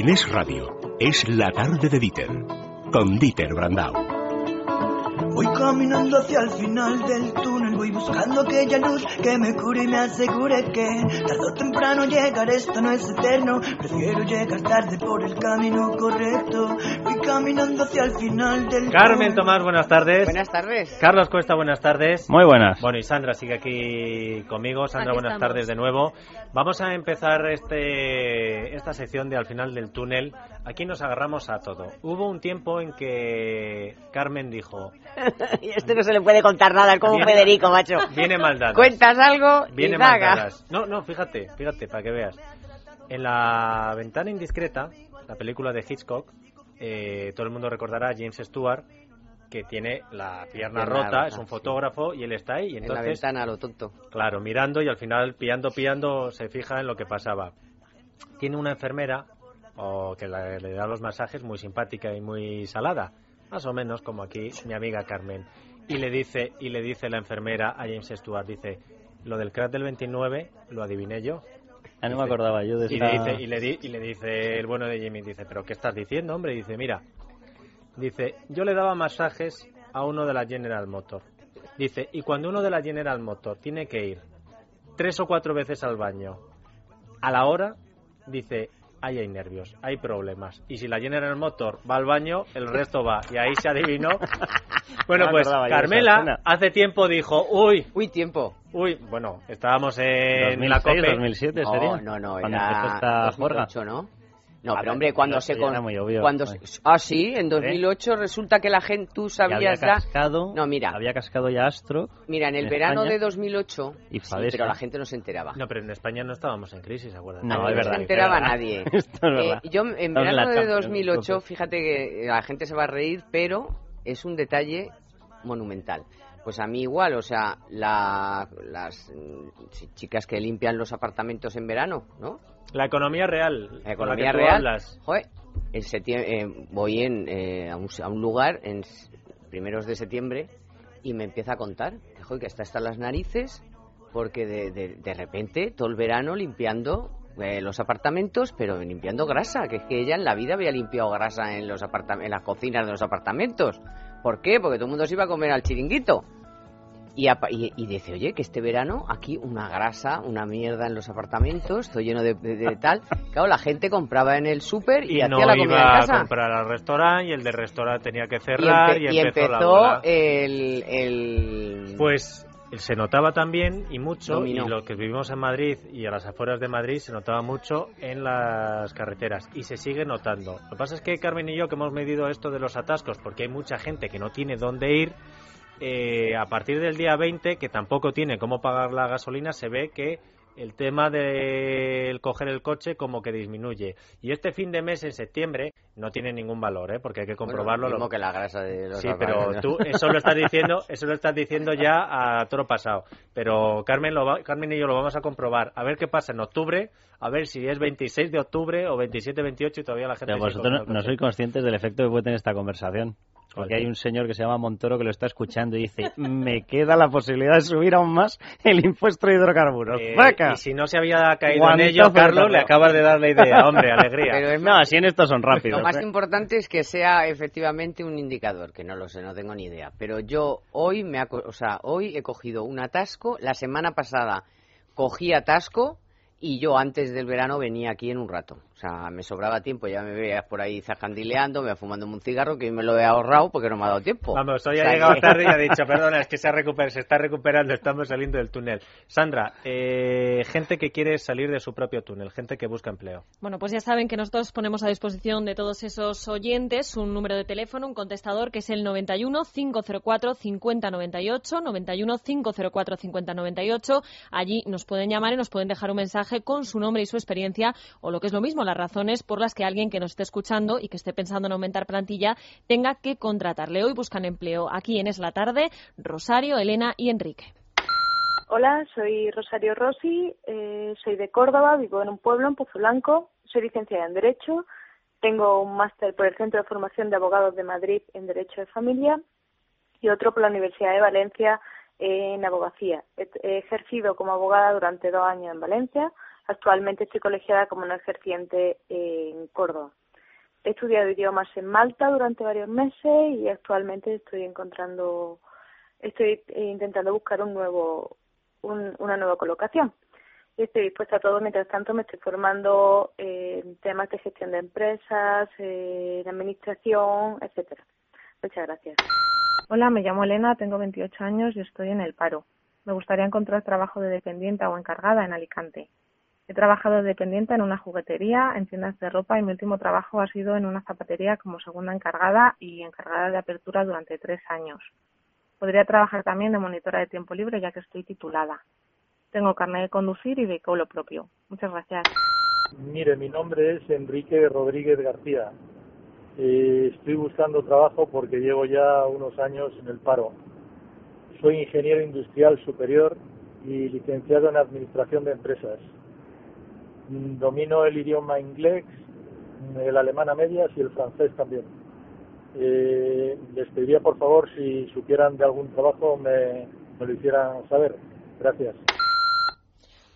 En Es Radio, es la tarde de Dieter, con Dieter Brandau. Voy caminando hacia el final del túnel, voy buscando aquella luz que me cure y me asegure que tarde o temprano llegar, esto no es eterno. Prefiero llegar tarde por el camino correcto. Voy caminando hacia el final del Carmen Tomás, buenas tardes. Buenas tardes. Carlos Cuesta, buenas tardes. Muy buenas. Bueno, y Sandra sigue aquí conmigo. Sandra, Aquí buenas estamos. tardes de nuevo. Vamos a empezar este, esta sección de al final del túnel. Aquí nos agarramos a todo. Hubo un tiempo en que Carmen dijo, y este no se le puede contar nada, es como Viene- Macho. viene maldad. Cuentas algo Viene y maldadas. No, no, fíjate, fíjate, para que veas. En la ventana indiscreta, la película de Hitchcock, eh, todo el mundo recordará a James Stewart, que tiene la pierna Pierna rota, rota, es un sí. fotógrafo y él está ahí. Y En la entonces, ventana, lo tonto. claro, mirando y al final, pillando, pillando, se fija en lo que pasaba. Tiene una enfermera, o que la- le da los masajes, muy simpática y muy salada, más o menos como aquí mi amiga Carmen. Y le dice, y le dice la enfermera a James Stewart, dice, lo del crack del 29 lo adiviné yo. Ah, no me acordaba yo de Y esta... le, dice, y, le di- y le dice el bueno de Jimmy, dice, pero ¿qué estás diciendo, hombre? Dice, mira, dice, yo le daba masajes a uno de la General Motor. Dice, y cuando uno de la General Motor tiene que ir tres o cuatro veces al baño a la hora, dice, ahí hay nervios, hay problemas. Y si la General Motor va al baño, el resto va. Y ahí se adivinó. Bueno, No pues Carmela hace tiempo dijo, uy, Uy, tiempo. uy, bueno, estábamos en 2006, la COPE. 2007 No, sería. no, no, Cuando era empezó esta juerga. 2008, ¿no? No, pero hombre, cuando se con... era muy obvio. cuando se- Ah, sí, en 2008 resulta que la gente, tú sabías ya... cascado, No, mira. había cascado ya Astro. Mira, en el en verano España. de 2008... Y sí, pero la gente no se enteraba. No, pero en España no estábamos en crisis, acuérdate. No, Aquí es verdad, se es enteraba verdad. nadie. Esto es Eh, verdad. yo en Estamos en verano la de Champions, 2008, entonces. fíjate que la gente se va a reír, pero es un detalle monumental. Pues a mí igual, o sea, la- las mm, chicas que limpian los apartamentos en verano, ¿no? La economía real. La con la economía real. hablas. Joder, en septiembre, eh, voy en, eh, a, un, a un lugar en primeros de septiembre y me empieza a contar que, joder, que está hasta las narices porque de, de, de repente todo el verano limpiando eh, los apartamentos, pero limpiando grasa, que es que ella en la vida había limpiado grasa en, los en las cocinas de los apartamentos. ¿Por qué? Porque todo el mundo se iba a comer al chiringuito. Y, apa- y, y dice, oye, que este verano aquí una grasa, una mierda en los apartamentos, estoy lleno de, de- de tal. Claro, la gente compraba en el súper y, Y, hacía no la comida en iba a casa. comprar al restaurante y el del restaurante tenía que cerrar y, empezó, la empezó bola. el, el... Pues se notaba también y mucho, Dominó. y lo que vivimos en Madrid y a las afueras de Madrid se notaba mucho en las carreteras y se sigue notando. Lo que pasa es que Carmen y yo que hemos medido esto de los atascos porque hay mucha gente que no tiene dónde ir, eh, a partir del día 20, que tampoco tiene cómo pagar la gasolina, se ve que el tema del coger el coche como que disminuye. Y este fin de mes, en septiembre, no tiene ningún valor, ¿eh? porque hay que Bueno, comprobarlo. lo mismo Lo- que la grasa de los Sí, pero tú eso lo estás diciendo, eso lo estás diciendo ya a toro pasado. Pero Carmen, lo va- Carmen y yo lo vamos a comprobar. A ver qué pasa en octubre, a ver si es 26 de octubre o 27, 28 y todavía la gente. Pero vosotros no, no sois conscientes del efecto que puede tener esta conversación. ¿Cuál Porque hay un señor que se llama Montoro que lo está escuchando y dice, me queda la posibilidad de subir aún más el impuesto de hidrocarburos. Eh, y si no se había caído en ello, Carlos, le acabas de dar la idea. Hombre, alegría. Pero es No, así en estos son rápidos. Lo más ¿eh? importante es que sea efectivamente un indicador, que no lo sé, no tengo ni idea. Pero yo hoy me ha co- o sea, hoy he cogido un atasco, la semana pasada cogí atasco y yo antes del verano venía aquí en un rato. O sea, me sobraba tiempo, ya me veías por ahí zajandileando, me fumando un cigarro que hoy me lo he ahorrado porque no me ha dado tiempo. Vamos, hoy O ha sea llegado que- tarde y ha dicho, perdona, es que se, ha recuper- se está recuperando, estamos saliendo del túnel. Sandra, eh, gente que quiere salir de su propio túnel, gente que busca empleo. Bueno, pues ya saben que nosotros ponemos a disposición de todos esos oyentes un número de teléfono, un contestador que es el 91 504 5098, 91 504 5098. Allí nos pueden llamar y nos pueden dejar un mensaje con su nombre y su experiencia o lo que es lo mismo, las razones por las que alguien que nos esté escuchando y que esté pensando en aumentar plantilla tenga que contratarle. Hoy buscan empleo aquí en Es la Tarde, Rosario, Elena y Enrique. Hola, soy Rosario Rossi, eh, soy de Córdoba, vivo en un pueblo, en Pozo Blanco, soy licenciada en Derecho, tengo un máster por el Centro de Formación de Abogados de Madrid en Derecho de Familia y otro por la Universidad de Valencia en Abogacía. He, ejercido como abogada durante dos años en Valencia, Actualmente estoy colegiada como no ejerciente en Córdoba. He estudiado idiomas en Malta durante varios meses y actualmente estoy encontrando, estoy intentando buscar un nuevo, una nueva colocación. Y estoy dispuesta a todo. Mientras tanto, me estoy formando en temas de gestión de empresas, en administración, etcétera. Muchas gracias. Hola, me llamo Elena, tengo 28 años y estoy en el paro. Me gustaría encontrar trabajo de dependiente o encargada en Alicante. He trabajado de dependiente en una juguetería, en tiendas de ropa y mi último trabajo ha sido en una zapatería como segunda encargada y encargada de apertura durante tres años. Podría trabajar también de monitora de tiempo libre ya que estoy titulada. Tengo carnet de conducir y vehículo propio. Muchas gracias. Mire, mi nombre es Enrique Rodríguez García. Eh, estoy buscando trabajo porque llevo ya unos años en el paro. Soy ingeniero industrial superior y licenciado en administración de empresas. Domino el idioma inglés, el alemán a medias y el francés también. Eh, les pediría por favor si supieran de algún trabajo me, lo hicieran saber. Gracias.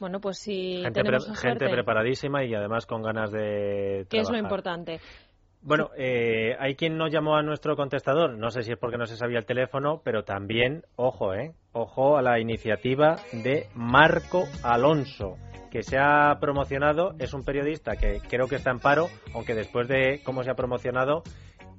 Bueno, pues si gente, tenemos gente preparadísima y además con ganas de ¿Qué es lo importante? Bueno, eh, hay quien no llamó a nuestro contestador, no sé si es porque no se sabía el teléfono, pero también, ojo, eh, ojo a la iniciativa de Marco Alonso que se ha promocionado es un periodista que creo que está en paro, aunque después de cómo se ha promocionado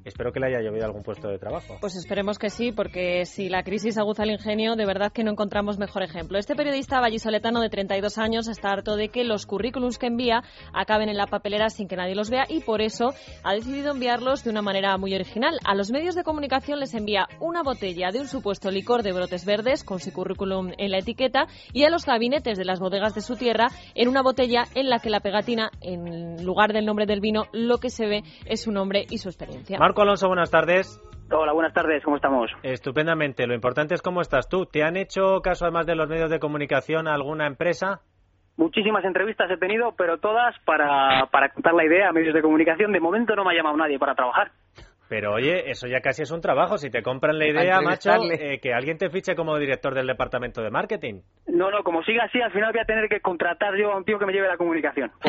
Espero que le haya llovido algún puesto de trabajo. Pues esperemos que sí, porque si la crisis aguza el ingenio, de verdad que no encontramos mejor ejemplo. Este periodista vallisoletano de 32 años está harto de que los currículums que envía acaben en la papelera sin que nadie los vea y por eso ha decidido enviarlos de una manera muy original. A los medios de comunicación les envía una botella de un supuesto licor de brotes verdes con su currículum en la etiqueta y a los gabinetes de las bodegas de su tierra en una botella en la que la pegatina, en lugar del nombre del vino, lo que se ve es su nombre y su experiencia. Marco Alonso, buenas tardes. Hola, buenas tardes, ¿cómo estamos? Estupendamente. Lo importante es cómo estás tú. ¿Te han hecho caso, además de los medios de comunicación, alguna empresa? Muchísimas entrevistas he tenido, pero todas para, para contar la idea a medios de comunicación. De momento no me ha llamado nadie para trabajar. Pero oye, eso ya casi es un trabajo. Si te compran la idea, macho, eh, que alguien te fiche como director del departamento de marketing. No, no, como siga así, al final voy a tener que contratar yo a un tío que me lleve la comunicación.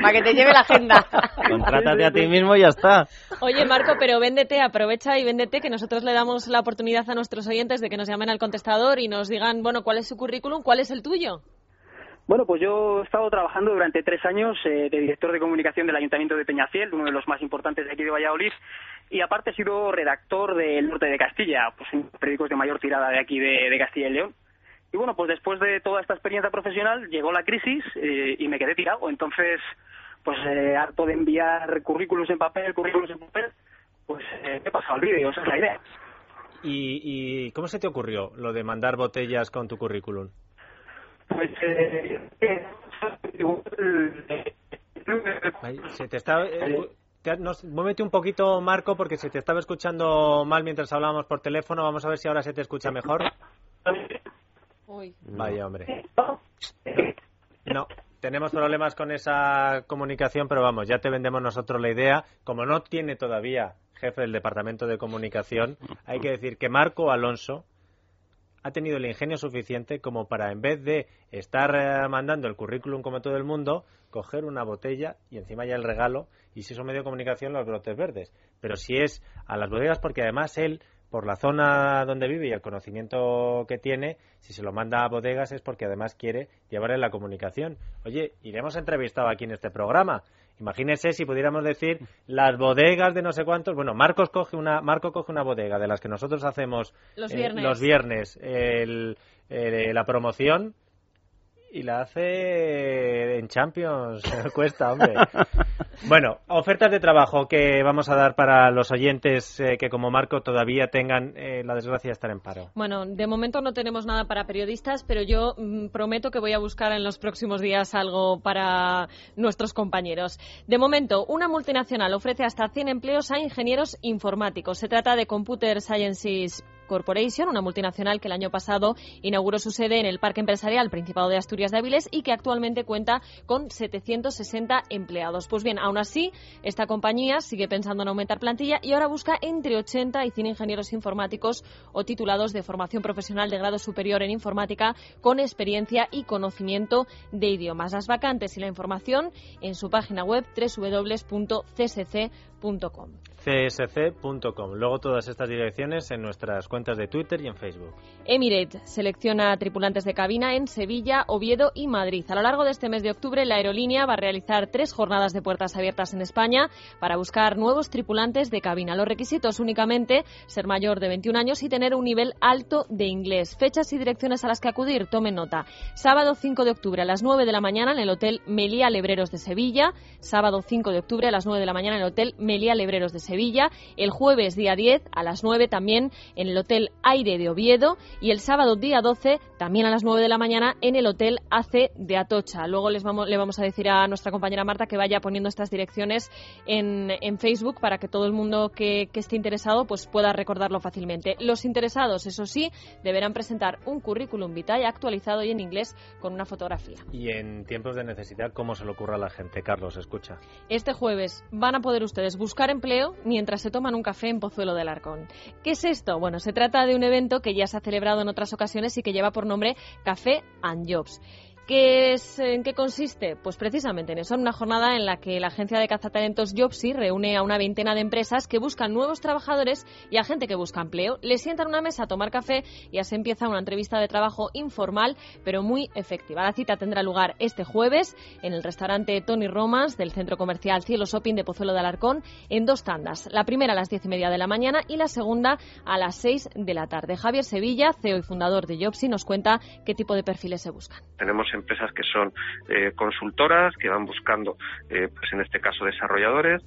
Para que te lleve la agenda. Contrátate a ti mismo y ya está. Oye, Marco, pero véndete, aprovecha y véndete, que nosotros le damos la oportunidad a nuestros oyentes de que nos llamen al contestador y nos digan, bueno, cuál es su currículum, cuál es el tuyo. Bueno, pues yo he estado trabajando durante tres años eh, de director de comunicación del Ayuntamiento de Peñafiel, uno de los más importantes de aquí de Valladolid, y aparte he sido redactor del Norte de Castilla, pues en periódicos de mayor tirada de aquí de, Castilla y León. Y bueno, pues después de toda esta experiencia profesional llegó la crisis eh, y me quedé tirado. Entonces, pues eh, harto de enviar currículos en papel, currículos en papel, pues eh, he pasado el vídeo, esa es la idea. ¿Y, ¿Y cómo se te ocurrió lo de mandar botellas con tu currículum? Pues eh, se te está eh, muévete un poquito Marco porque se te estaba escuchando mal mientras hablábamos por teléfono vamos a ver si ahora se te escucha mejor. Vaya hombre. No tenemos problemas con esa comunicación pero vamos ya te vendemos nosotros la idea. Como no tiene todavía jefe del departamento de comunicación hay que decir que Marco Alonso ha tenido el ingenio suficiente como para, en vez de estar eh, mandando el currículum como todo el mundo, coger una botella y encima ya el regalo, y si es un medio de comunicación, los brotes verdes. Pero si es a las bodegas, porque además él, por la zona donde vive y el conocimiento que tiene, si se lo manda a bodegas es porque además quiere llevarle la comunicación. Oye, iremos entrevistado aquí en este programa. Imagínese si pudiéramos decir las bodegas de no sé cuántos. Bueno, Marcos coge una, Marco coge una bodega de las que nosotros hacemos los eh, viernes, los viernes la promoción y la hace en Champions. Cuesta, hombre. Bueno, ofertas de trabajo que vamos a dar para los oyentes eh, que como Marco todavía tengan eh, la desgracia de estar en paro. Bueno, de momento no tenemos nada para periodistas, pero yo mm, prometo que voy a buscar en los próximos días algo para nuestros compañeros. De momento, una multinacional ofrece hasta 100 empleos a ingenieros informáticos. Se trata de Computer Sciences Corporation, una multinacional que el año pasado inauguró su sede en el Parque Empresarial Principado de Asturias de Áviles y que actualmente cuenta con 760 empleados. Pues bien, aún así, esta compañía sigue pensando en aumentar plantilla y ahora busca entre 80 y 100 ingenieros informáticos o titulados de formación profesional de grado superior en informática con experiencia y conocimiento de idiomas. Las vacantes y la información en su página web www.csc.com csc.com. Luego todas estas direcciones en nuestras cuentas de Twitter y en Facebook. Emirates selecciona tripulantes de cabina en Sevilla, Oviedo y Madrid. A lo largo de este mes de octubre, la aerolínea va a realizar tres jornadas de puertas abiertas en España para buscar nuevos tripulantes de cabina. Los requisitos únicamente ser mayor de 21 años y tener un nivel alto de inglés. Fechas y direcciones a las que acudir, tomen nota. Sábado 5 de octubre a las 9 de la mañana en el Hotel Melía Lebreros de Sevilla. Sábado 5 de octubre a las 9 de la mañana en el Hotel Melía Lebreros de Sevilla. El jueves día 10 a las 9 también en el Hotel Aire de Oviedo y el sábado día 12 también a las 9 de la mañana en el Hotel AC de Atocha. Luego les vamos, le vamos a decir a nuestra compañera Marta que vaya poniendo estas direcciones en, en Facebook para que todo el mundo que, que esté interesado pues pueda recordarlo fácilmente. Los interesados, eso sí, deberán presentar un currículum vitae actualizado y en inglés con una fotografía. Y en tiempos de necesidad, ¿cómo se le ocurre a la gente? Carlos, escucha. Este jueves van a poder ustedes buscar empleo mientras se toman un café en Pozuelo del Arcón. ¿Qué es esto? Bueno, se trata de un evento que ya se ha celebrado en otras ocasiones y que lleva por nombre Café and Jobs. ¿Qué es, ¿En qué consiste? Pues precisamente en eso, en una jornada en la que la agencia de cazatalentos Jobsy reúne a una veintena de empresas que buscan nuevos trabajadores y a gente que busca empleo. Les sientan una mesa a tomar café y así empieza una entrevista de trabajo informal, pero muy efectiva. La cita tendrá lugar este jueves en el restaurante Tony Romans del centro comercial Cielo Shopping de Pozuelo de Alarcón en dos tandas. La primera a las diez y media de la mañana y la segunda a las seis de la tarde. Javier Sevilla, CEO y fundador de Jobsy, nos cuenta qué tipo de perfiles se buscan. Tenemos empresas que son eh, consultoras, que van buscando, eh, pues en este caso, desarrolladores,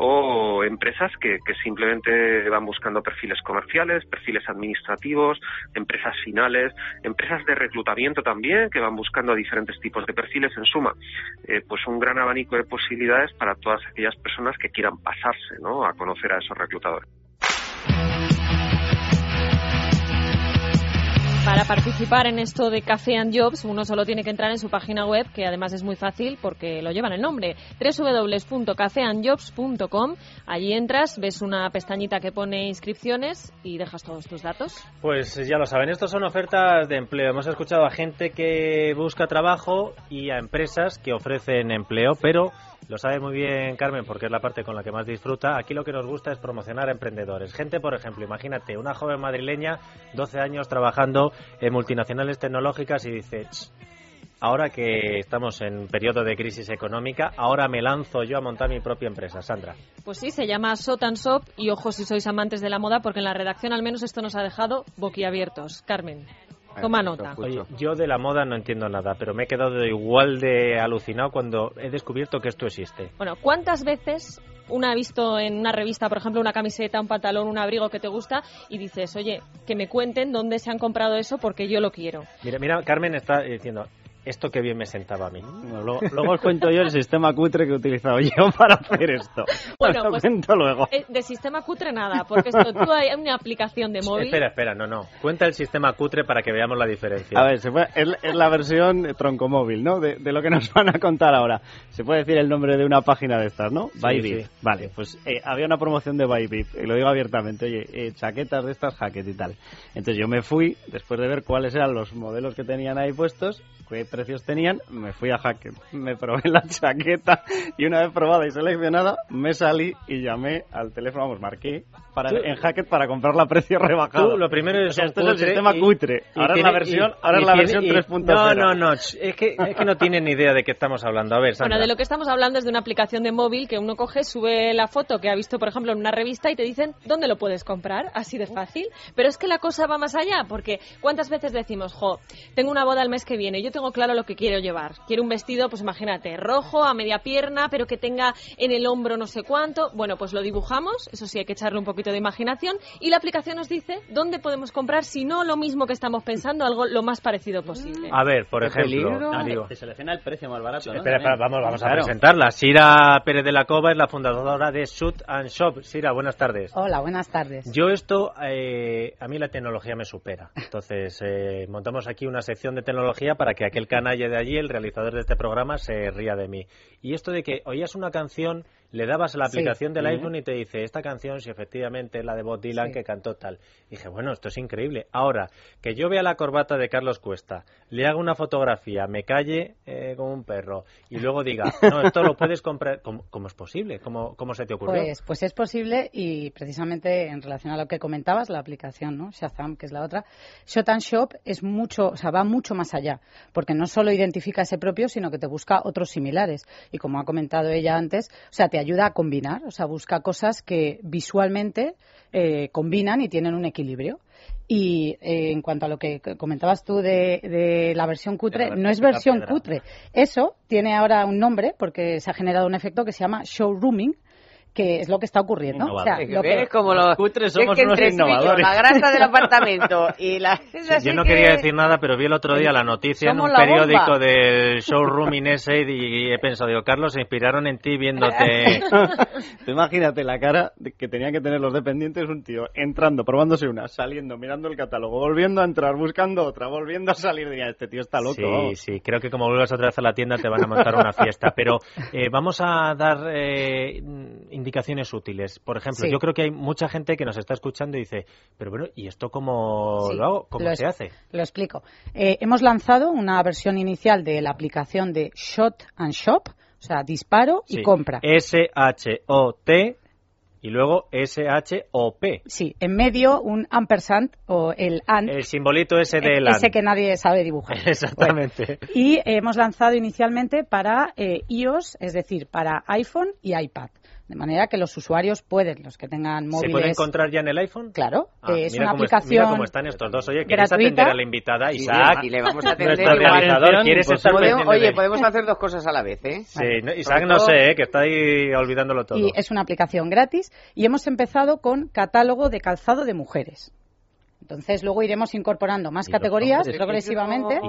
o empresas que, que, simplemente van buscando perfiles comerciales, perfiles administrativos, empresas finales, empresas de reclutamiento también que van buscando diferentes tipos de perfiles. En suma, eh, pues un gran abanico de posibilidades para todas aquellas personas que quieran pasarse ¿no? a conocer a esos reclutadores. Para participar en esto de Café and Jobs, uno solo tiene que entrar en su página web, que además es muy fácil porque lo llevan el nombre, www.cafeandjobs.com. Allí entras, ves una pestañita que pone inscripciones y dejas todos tus datos. Pues ya lo saben, estos son ofertas de empleo. Hemos escuchado a gente que busca trabajo y a empresas que ofrecen empleo, pero lo sabe muy bien Carmen porque es la parte con la que más disfruta. Aquí lo que nos gusta es promocionar a emprendedores. Gente, por ejemplo, imagínate una joven madrileña, 12 años trabajando en multinacionales tecnológicas y dice, ahora que estamos en periodo de crisis económica, ahora me lanzo yo a montar mi propia empresa. Sandra. Pues sí, se llama Sotan Shop y ojo si sois amantes de la moda porque en la redacción al menos esto nos ha dejado boquiabiertos. Carmen. Toma nota. Oye, yo de la moda no entiendo nada, pero me he quedado igual de alucinado cuando he descubierto que esto existe. Bueno, ¿cuántas veces una ha visto en una revista, por ejemplo, una camiseta, un pantalón, un abrigo que te gusta y dices, oye, que me cuenten dónde se han comprado eso porque yo lo quiero? Mira, mira, Carmen está diciendo, esto que bien me sentaba a mí. luego, luego, os cuento yo el sistema cutre que he utilizado yo para hacer esto. Bueno, lo pues, cuento luego. eh, De sistema cutre nada, porque esto tú hay una aplicación de móvil. Espera, espera, no, no. Cuenta el sistema cutre para que veamos la diferencia. A ver, se puede- es, es la versión troncomóvil, ¿no? De, de lo que nos van a contar ahora. Se puede decir el nombre de una página de estas, ¿no? Sí, Bybit. sí. Vale, pues eh, había una promoción de Bybit, y lo digo abiertamente, oye, eh, chaquetas de estas, jacket y tal. Entonces yo me fui, después de ver cuáles eran los modelos que tenían ahí puestos, qué precios tenían, me fui a Hackett, me probé la chaqueta y una vez probada y seleccionada, me salí y llamé al teléfono, vamos, marqué para, en Hackett para comprarla a precio rebajado. Tú, lo primero es O sea, es el sistema y- cutre. Ahora es tiene- la versión, y- ahora y es la tiene- versión y- 3.0. No, no, no. Es que, es que no tienen ni idea de qué estamos hablando. A ver, Sandra. Bueno, de lo que estamos hablando es de una aplicación de móvil que uno coge, sube la foto que ha visto, por ejemplo, en una revista y te dicen dónde lo puedes comprar, así de fácil. Pero es que la cosa va más allá, porque ¿cuántas veces decimos, jo, tengo una boda el mes que viene, yo tengo claro lo que quiero llevar. Quiero un vestido, pues imagínate, rojo, a media pierna, pero que tenga en el hombro no sé cuánto. Bueno, pues lo dibujamos, eso sí hay que echarle un poquito de imaginación, y la aplicación nos dice dónde podemos comprar, si no lo mismo que estamos pensando, algo lo más parecido posible. A ver, por ejemplo, digo, Te selecciona el precio más barato, ¿no? Espera, espera, vamos, vamos a presentarla. Sira Pérez de la Cova es la fundadora de Shoot and Shop. Sira, buenas tardes. Hola, buenas tardes. Yo esto, eh, a mí la tecnología me supera. Entonces, eh, montamos aquí una sección de tecnología para que aquel canalla de allí, el realizador de este programa, se ría de mí. Y esto de que oías una canción, le dabas a la Sí. aplicación del iPhone y te dice, esta canción, si efectivamente es la de Bob Dylan Sí. que cantó tal. Y dije, bueno, esto es increíble. Ahora, que yo vea la corbata de Carlos Cuesta, le haga una fotografía, me calle eh, como un perro y luego diga, no, esto lo puedes comprar. ¿Cómo, cómo es posible? ¿Cómo, ¿Cómo se te ocurrió? Pues, pues es posible y precisamente en relación a lo que comentabas, la aplicación, ¿no? Shazam, que es la otra, Shot and Shop es mucho, o sea, va mucho más allá, porque no solo identifica ese propio, sino que te busca otros similares. Y como ha comentado ella antes, o sea, te ayuda a combinar, o sea, busca cosas que visualmente eh, combinan y tienen un equilibrio. Y eh, en cuanto a lo que comentabas tú de, de la versión cutre, versión no es versión cutre. Eso tiene ahora un nombre porque se ha generado un efecto que se llama showrooming, que es lo que está ocurriendo. O sea, Es lo que- ves como los cutres es somos que unos innovadores. la grasa del apartamento y la es yo no que- quería decir nada, pero vi el otro día la noticia en Somos un la periódico bomba. del showroom Inese y he pensado, digo, Carlos, se inspiraron en ti viéndote. Tú imagínate la cara que tenían que tener los dependientes, un tío entrando, probándose una, saliendo, mirando el catálogo, volviendo a entrar, buscando otra, volviendo a salir. Diría, este tío está loco. Sí, vamos. sí, creo que como vuelvas otra vez a la tienda te van a montar una fiesta. Pero eh, vamos a dar eh, indicaciones útiles. Por ejemplo, Sí. yo creo que hay mucha gente que nos está escuchando y dice, pero bueno, ¿y esto cómo Sí, lo hago? ¿Cómo lo se hace? Lo explico. Eh, hemos lanzado una versión inicial de la aplicación de Shot and Shop, o sea, disparo y compra. S-H-O-T y luego S-H-O-P. Sí, en medio un ampersand o el and, El simbolito ese de la... ese que nadie sabe dibujar. Exactamente. Y hemos lanzado inicialmente para eh, iOS, es decir, para iPhone y iPad. De manera que los usuarios pueden, los que tengan ¿Se móviles. puede encontrar ya en el iPhone? Claro, Ah, es mira una cómo es- aplicación. mira cómo están estos dos. Oye, ¿quieres gratuita. atender a la invitada? Sí, Isaac. y le vamos a atender Nuestro realizador, ¿quieres Pues estar Podemos- oye, podemos hacer dos cosas a la vez, ¿eh? Sí, no, Isaac Sobre no todo- sé, ¿eh? que está ahí olvidándolo todo. Y es una aplicación gratis y hemos empezado con catálogo de calzado de mujeres. Entonces luego iremos incorporando más ¿Y los categorías progresivamente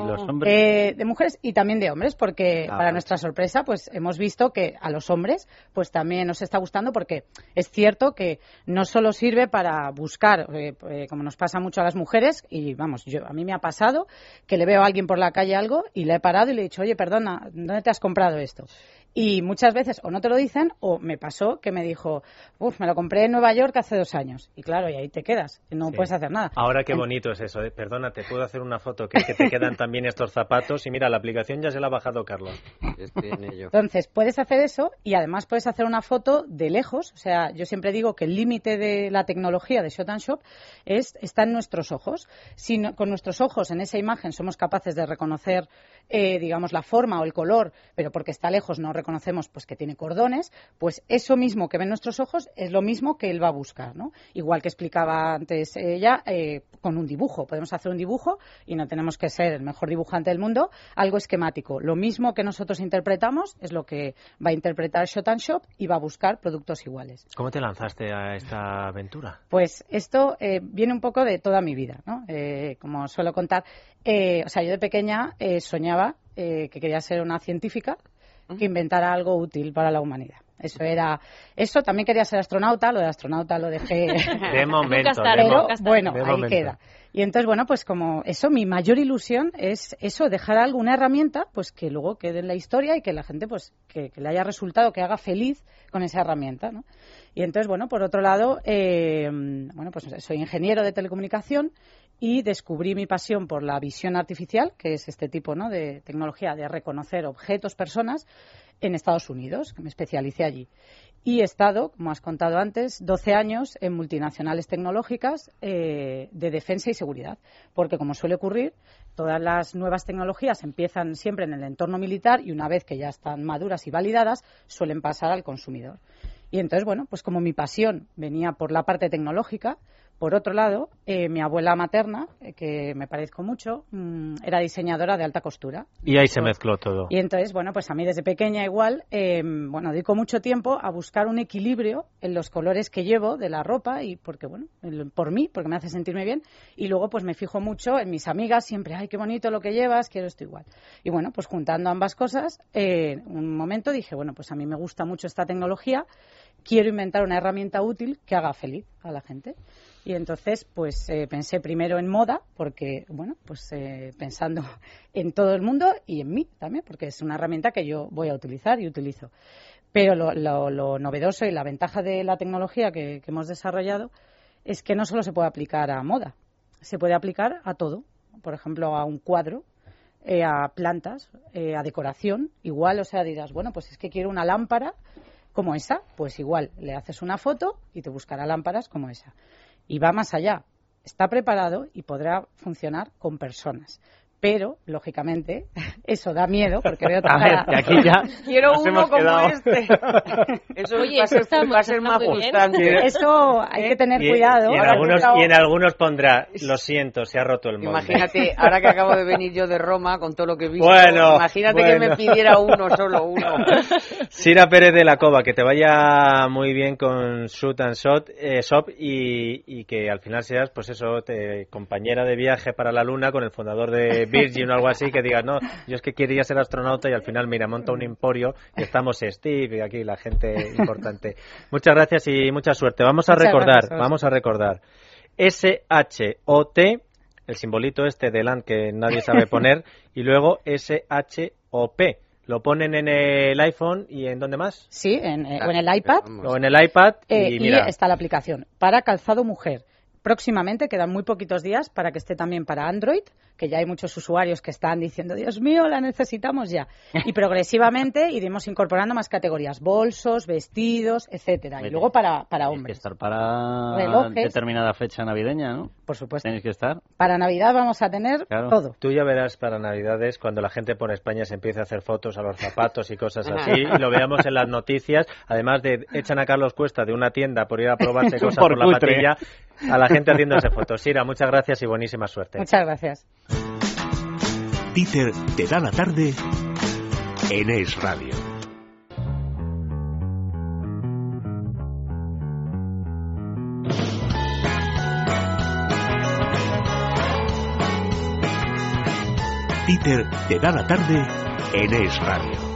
eh, de mujeres y también de hombres porque Ah, para nuestra sorpresa pues hemos visto que a los hombres pues también nos está gustando porque es cierto que no solo sirve para buscar eh, eh, como nos pasa mucho a las mujeres y vamos yo a mí me ha pasado que le veo a alguien por la calle algo y le he parado y le he dicho oye perdona dónde te has comprado esto y muchas veces o no te lo dicen o me pasó que me dijo, uff, me lo compré en Nueva York hace dos años. Y claro, y ahí te quedas, y no Sí. puedes hacer nada. Ahora qué bonito es eso. eh. Perdona, te puedo hacer una foto que, es que te quedan también estos zapatos. Y mira, la aplicación ya se la ha bajado Carlos. Estoy en ello. Entonces, puedes hacer eso y además puedes hacer una foto de lejos. O sea, yo siempre digo que el límite de la tecnología de Shot and Shop es, está en nuestros ojos. Si no- con nuestros ojos en esa imagen somos capaces de reconocer, eh, digamos, la forma o el color, pero porque está lejos no reconocemos pues que tiene cordones, pues eso mismo que ven nuestros ojos es lo mismo que él va a buscar, ¿no? Igual que explicaba antes ella, eh, con un dibujo. Podemos hacer un dibujo y no tenemos que ser el mejor dibujante del mundo, algo esquemático. Lo mismo que nosotros interpretamos es lo que va a interpretar Shot and Shop y va a buscar productos iguales. ¿Cómo te lanzaste a esta aventura? Pues esto eh, viene un poco de toda mi vida, ¿no? Eh, como suelo contar, eh, o sea, yo de pequeña soñaba eh, que quería ser una científica que inventara algo útil para la humanidad. Eso era, eso también quería ser astronauta, lo de astronauta lo dejé. De momento. De bueno, De ahí momento. queda. Y entonces, bueno, pues como eso, mi mayor ilusión es eso, dejar alguna herramienta, pues que luego quede en la historia y que la gente, pues, que, que le haya resultado, que haga feliz con esa herramienta, ¿no? Y entonces, bueno, por otro lado, eh, bueno, pues soy ingeniero de telecomunicación y descubrí mi pasión por la visión artificial, que es este tipo, ¿no? De tecnología de reconocer objetos, personas, en Estados Unidos, que me especialicé allí. Y he estado, como has contado antes, 12 años en multinacionales tecnológicas eh, de defensa y seguridad. Porque, como suele ocurrir, todas las nuevas tecnologías empiezan siempre en el entorno militar y una vez que ya están maduras y validadas, suelen pasar al consumidor. Y entonces, bueno, pues como mi pasión venía por la parte tecnológica, Por otro lado, eh, mi abuela materna, eh, que me parezco mucho, mm, era diseñadora de alta costura. Y ahí se mezcló todo. Y entonces, bueno, pues a mí desde pequeña igual, eh, bueno, dedico mucho tiempo a buscar un equilibrio en los colores que llevo de la ropa y porque, bueno, por mí, porque me hace sentirme bien. Y luego, pues me fijo mucho en mis amigas, siempre, ay, qué bonito lo que llevas, quiero esto igual. Y bueno, pues juntando ambas cosas, eh, un momento dije, bueno, pues a mí me gusta mucho esta tecnología, quiero inventar una herramienta útil que haga feliz a la gente. Y entonces, pues eh, pensé primero en moda, porque, bueno, pues eh, pensando en todo el mundo y en mí también, porque es una herramienta que yo voy a utilizar y utilizo. Pero lo, lo- lo novedoso y la ventaja de la tecnología que, hemos desarrollado es que no solo se puede aplicar a moda, se puede aplicar a todo. Por ejemplo, a un cuadro, eh, a plantas, eh, a decoración. Igual, o sea, dirás, bueno, pues es que quiero una lámpara como esa, pues igual le haces una foto y te buscará lámparas como esa. Y va más allá. Está preparado y podrá funcionar con personas. Pero, lógicamente, eso da miedo porque veo tu A ver, aquí ya Quiero nos uno hemos como quedado. este. Eso Oye, va a ser, está- va a ser más frustrante. Eso hay que tener Y- cuidado. Y, en Ahora algunos, y en algunos pondrá, lo siento, se ha roto el molde. Imagínate, ahora que acabo de venir yo de Roma con todo lo que he visto, Bueno, imagínate que me bueno. pidiera uno, solo uno. Sira Pérez de la Cova, que te vaya muy bien con Shoot and Shot, eh, Shop y, y que al final seas, pues eso, te- compañera de viaje para la Luna con el fundador de Virgin o algo así, que digas, no, yo es que quería ser astronauta y al final, mira, monta un emporio y estamos Steve y aquí la gente importante. Muchas gracias y mucha suerte. Vamos a Muchas recordar, gracias. vamos a recordar. S-H-O-T, el simbolito este de LAN que nadie sabe poner, y luego S-H-O-P. Lo ponen en el iPhone y en dónde más? Sí, en, eh, o en el iPad. O en el iPad Eh, y y mira, está la aplicación para calzado mujer. Próximamente, quedan muy poquitos días para que esté también para Android, que ya hay muchos usuarios que están diciendo, Dios mío, la necesitamos ya. Y progresivamente iremos incorporando más categorías, bolsos, vestidos, etcétera. Y luego para, para que hombres. estar para Relojes. determinada fecha navideña, ¿no? Por supuesto. Tenéis que estar. Para Navidad vamos a tener Claro. todo. Tú ya verás para Navidades cuando la gente por España se empiece a hacer fotos a los zapatos y cosas así y lo veamos en las noticias. Además de echan a Carlos Cuesta de una tienda por ir a probarse cosas Por por, la patilla, a la gente haciéndose fotos. Sira, muchas gracias y buenísima suerte. Muchas gracias. Títer te da la tarde en Es Radio. Te da la tarde en Es Radio.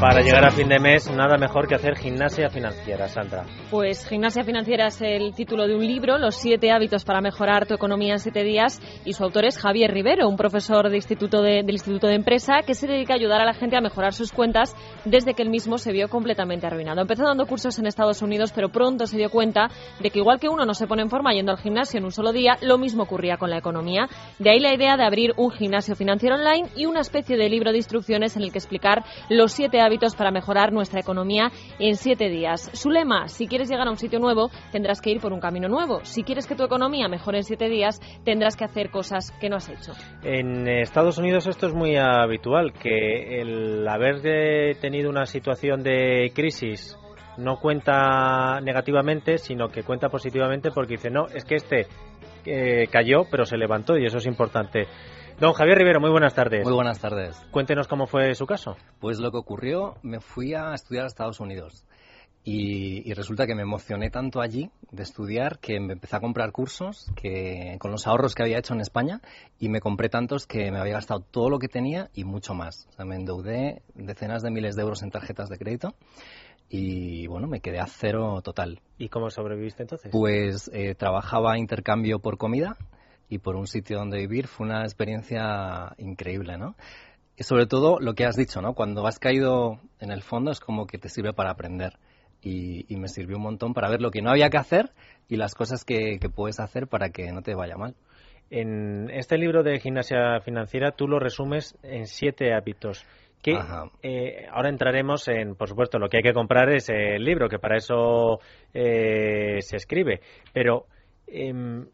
Para llegar a fin de mes, nada mejor que hacer gimnasia financiera, Sandra. Pues Gimnasia Financiera es el título de un libro, Los siete hábitos para mejorar tu economía en siete días, y su autor es Javier Rivero, un profesor de instituto de- del Instituto de Empresa que se dedica a ayudar a la gente a mejorar sus cuentas desde que él mismo se vio completamente arruinado. Empezó dando cursos en Estados Unidos, pero pronto se dio cuenta de que igual que uno no se pone en forma yendo al gimnasio en un solo día, lo mismo ocurría con la economía. De ahí la idea de abrir un gimnasio financiero online y una especie de libro de instrucciones en el que explicar los siete hábitos para mejorar nuestra economía en siete días. Su lema, si quieres llegar a un sitio nuevo, tendrás que ir por un camino nuevo. Si quieres que tu economía mejore en siete días, tendrás que hacer cosas que no has hecho. En Estados Unidos esto es muy habitual, que el haber tenido una situación de crisis no cuenta negativamente, sino que cuenta positivamente porque dice, no, es que este eh, cayó, pero se levantó y eso es importante. Don Javier Rivero, muy buenas tardes. Muy buenas tardes. Cuéntenos cómo fue su caso. Pues lo que ocurrió, me fui a estudiar a Estados Unidos. Y, y resulta que me emocioné tanto allí de estudiar que me empecé a comprar cursos que, con los ahorros que había hecho en España y me compré tantos que me había gastado todo lo que tenía y mucho más. O sea, me endeudé decenas de miles de euros en tarjetas de crédito y bueno, me quedé a cero total. ¿Y cómo sobreviviste entonces? Pues eh, trabajaba intercambio por comida y por un sitio donde vivir. Fue una experiencia increíble, ¿no? Y sobre todo lo que has dicho, ¿no? Cuando has caído en el fondo es como que te sirve para aprender. Y, y me sirvió un montón para ver lo que no había que hacer y las cosas que, que puedes hacer para que no te vaya mal. En este libro de gimnasia financiera tú lo resumes en siete hábitos. Que eh, ahora entraremos en, por supuesto, lo que hay que comprar es el libro, que para eso eh, se escribe. Pero, em,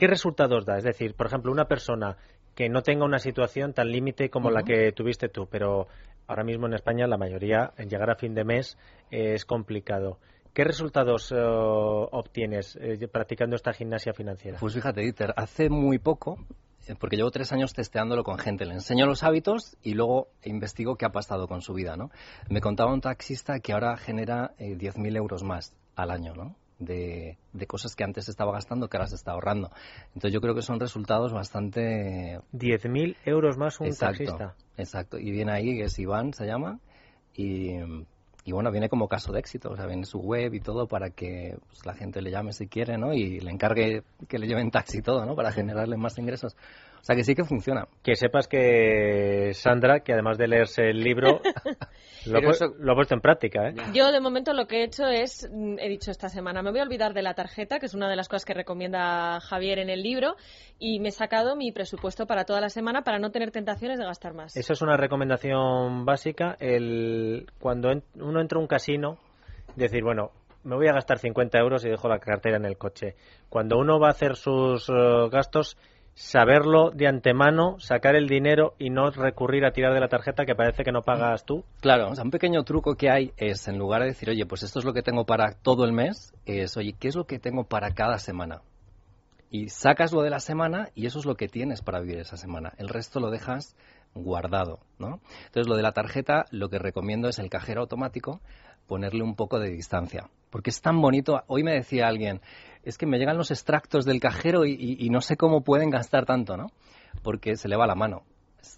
¿qué resultados da? Es decir, por ejemplo, una persona que no tenga una situación tan límite como la que tuviste tú, pero ahora mismo en España la mayoría, en llegar a fin de mes eh, es complicado. ¿Qué resultados eh, obtienes eh, practicando esta gimnasia financiera? Pues fíjate, Dieter, hace muy poco, eh, porque llevo tres años testeándolo con gente, le enseño los hábitos y luego investigo qué ha pasado con su vida, ¿no? Me contaba un taxista que ahora genera eh, 10.000 euros más al año, ¿no? De, de cosas que antes estaba gastando que ahora se está ahorrando. Entonces yo creo que son resultados bastante... 10.000 euros más un exacto, taxista. Exacto. Y viene ahí, que es Iván, se llama, y, y bueno, viene como caso de éxito, o sea, viene su web y todo para que pues, la gente le llame si quiere, ¿no? Y le encargue que le lleven taxi y todo, ¿no? Para generarle más ingresos. O sea, que sí que funciona. Que sepas que Sandra, que además de leerse el libro, lo, ha Pero pu- eso- lo ha puesto en práctica, ¿eh? Yo de momento lo que he hecho es, mm, he dicho esta semana, me voy a olvidar de la tarjeta, que es una de las cosas que recomienda Javier en el libro, y me he sacado mi presupuesto para toda la semana para no tener tentaciones de gastar más. Eso es una recomendación básica. El, cuando en- uno entra a un casino, decir, bueno, me voy a gastar 50 euros y dejo la cartera en el coche. Cuando uno va a hacer sus eh, gastos, saberlo de antemano, sacar el dinero y no recurrir a tirar de la tarjeta que parece que no pagas tú. Claro, un pequeño truco que hay es, en lugar de decir, oye, pues esto es lo que tengo para todo el mes, es, oye, ¿qué es lo que tengo para cada semana? Y sacas lo de la semana y eso es lo que tienes para vivir esa semana. El resto lo dejas guardado, ¿no? Entonces, lo de la tarjeta, lo que recomiendo es el cajero automático, ponerle un poco de distancia. Porque es tan bonito. Hoy me decía alguien, es que me llegan los extractos del cajero y, y- y no sé cómo pueden gastar tanto, ¿no? Porque se le va la mano.